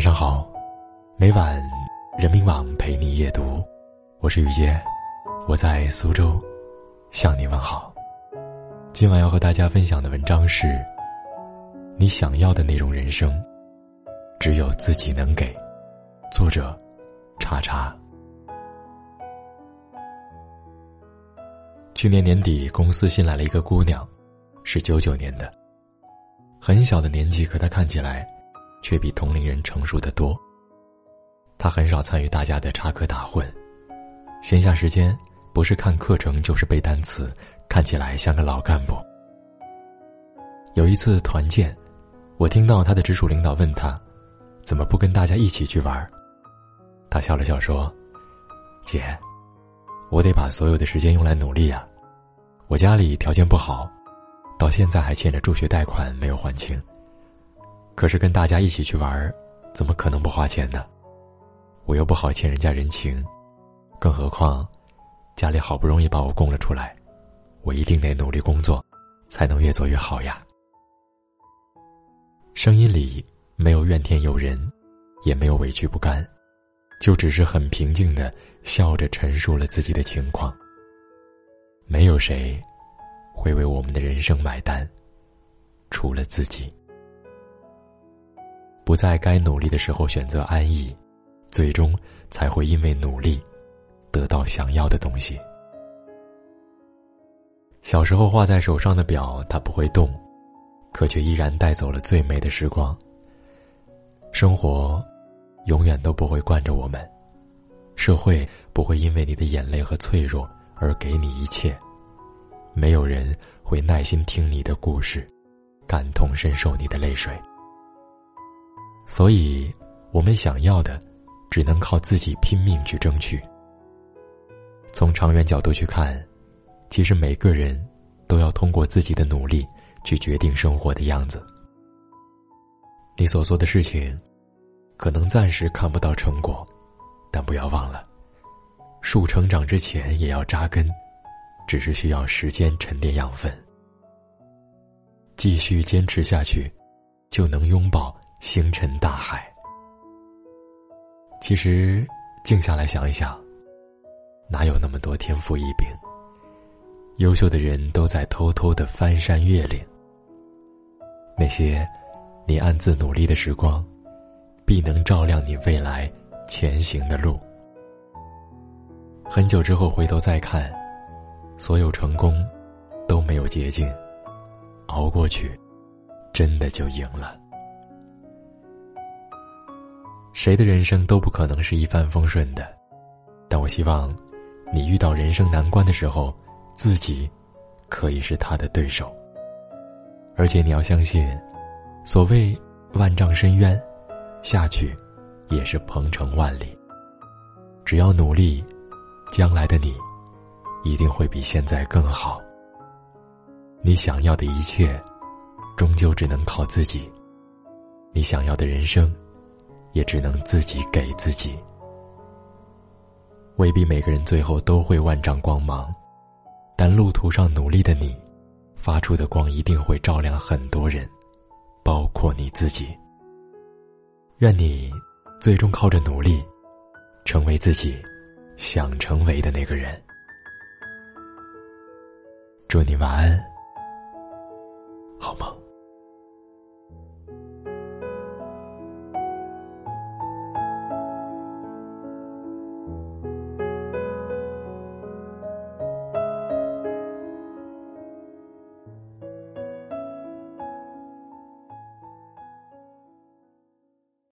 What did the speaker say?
晚上好，每晚人民网陪你夜读，我是雨洁，我在苏州向你问好。今晚要和大家分享的文章是：你想要的那种人生，只有自己能给。作者：查查。去年年底，公司新来了一个姑娘，是九九年的，很小的年纪，可她看起来。却比同龄人成熟的多。他很少参与大家的插科打诨，闲暇时间不是看课程就是背单词，看起来像个老干部。有一次团建，我听到他的直属领导问他：“怎么不跟大家一起去玩？”他笑了笑说：“姐，我得把所有的时间用来努力呀。我家里条件不好，到现在还欠着助学贷款没有还清。”可是跟大家一起去玩，怎么可能不花钱呢？我又不好欠人家人情，更何况家里好不容易把我供了出来，我一定得努力工作，才能越做越好呀。声音里没有怨天尤人，也没有委屈不甘，就只是很平静的笑着陈述了自己的情况。没有谁会为我们的人生买单，除了自己。不在该努力的时候选择安逸，最终才会因为努力得到想要的东西。小时候画在手上的表，它不会动，可却依然带走了最美的时光。生活永远都不会惯着我们，社会不会因为你的眼泪和脆弱而给你一切，没有人会耐心听你的故事，感同身受你的泪水。所以，我们想要的，只能靠自己拼命去争取。从长远角度去看，其实每个人都要通过自己的努力去决定生活的样子。你所做的事情，可能暂时看不到成果，但不要忘了，树成长之前也要扎根，只是需要时间沉淀养分。继续坚持下去，就能拥抱。星辰大海，其实静下来想一想，哪有那么多天赋异禀？优秀的人都在偷偷的翻山越岭。那些你暗自努力的时光，必能照亮你未来前行的路。很久之后回头再看，所有成功都没有捷径，熬过去，真的就赢了。谁的人生都不可能是一帆风顺的，但我希望，你遇到人生难关的时候，自己可以是他的对手。而且你要相信，所谓万丈深渊，下去也是鹏程万里。只要努力，将来的你一定会比现在更好。你想要的一切，终究只能靠自己。你想要的人生。也只能自己给自己。未必每个人最后都会万丈光芒，但路途上努力的你，发出的光一定会照亮很多人，包括你自己。愿你最终靠着努力，成为自己想成为的那个人。祝你晚安，好梦。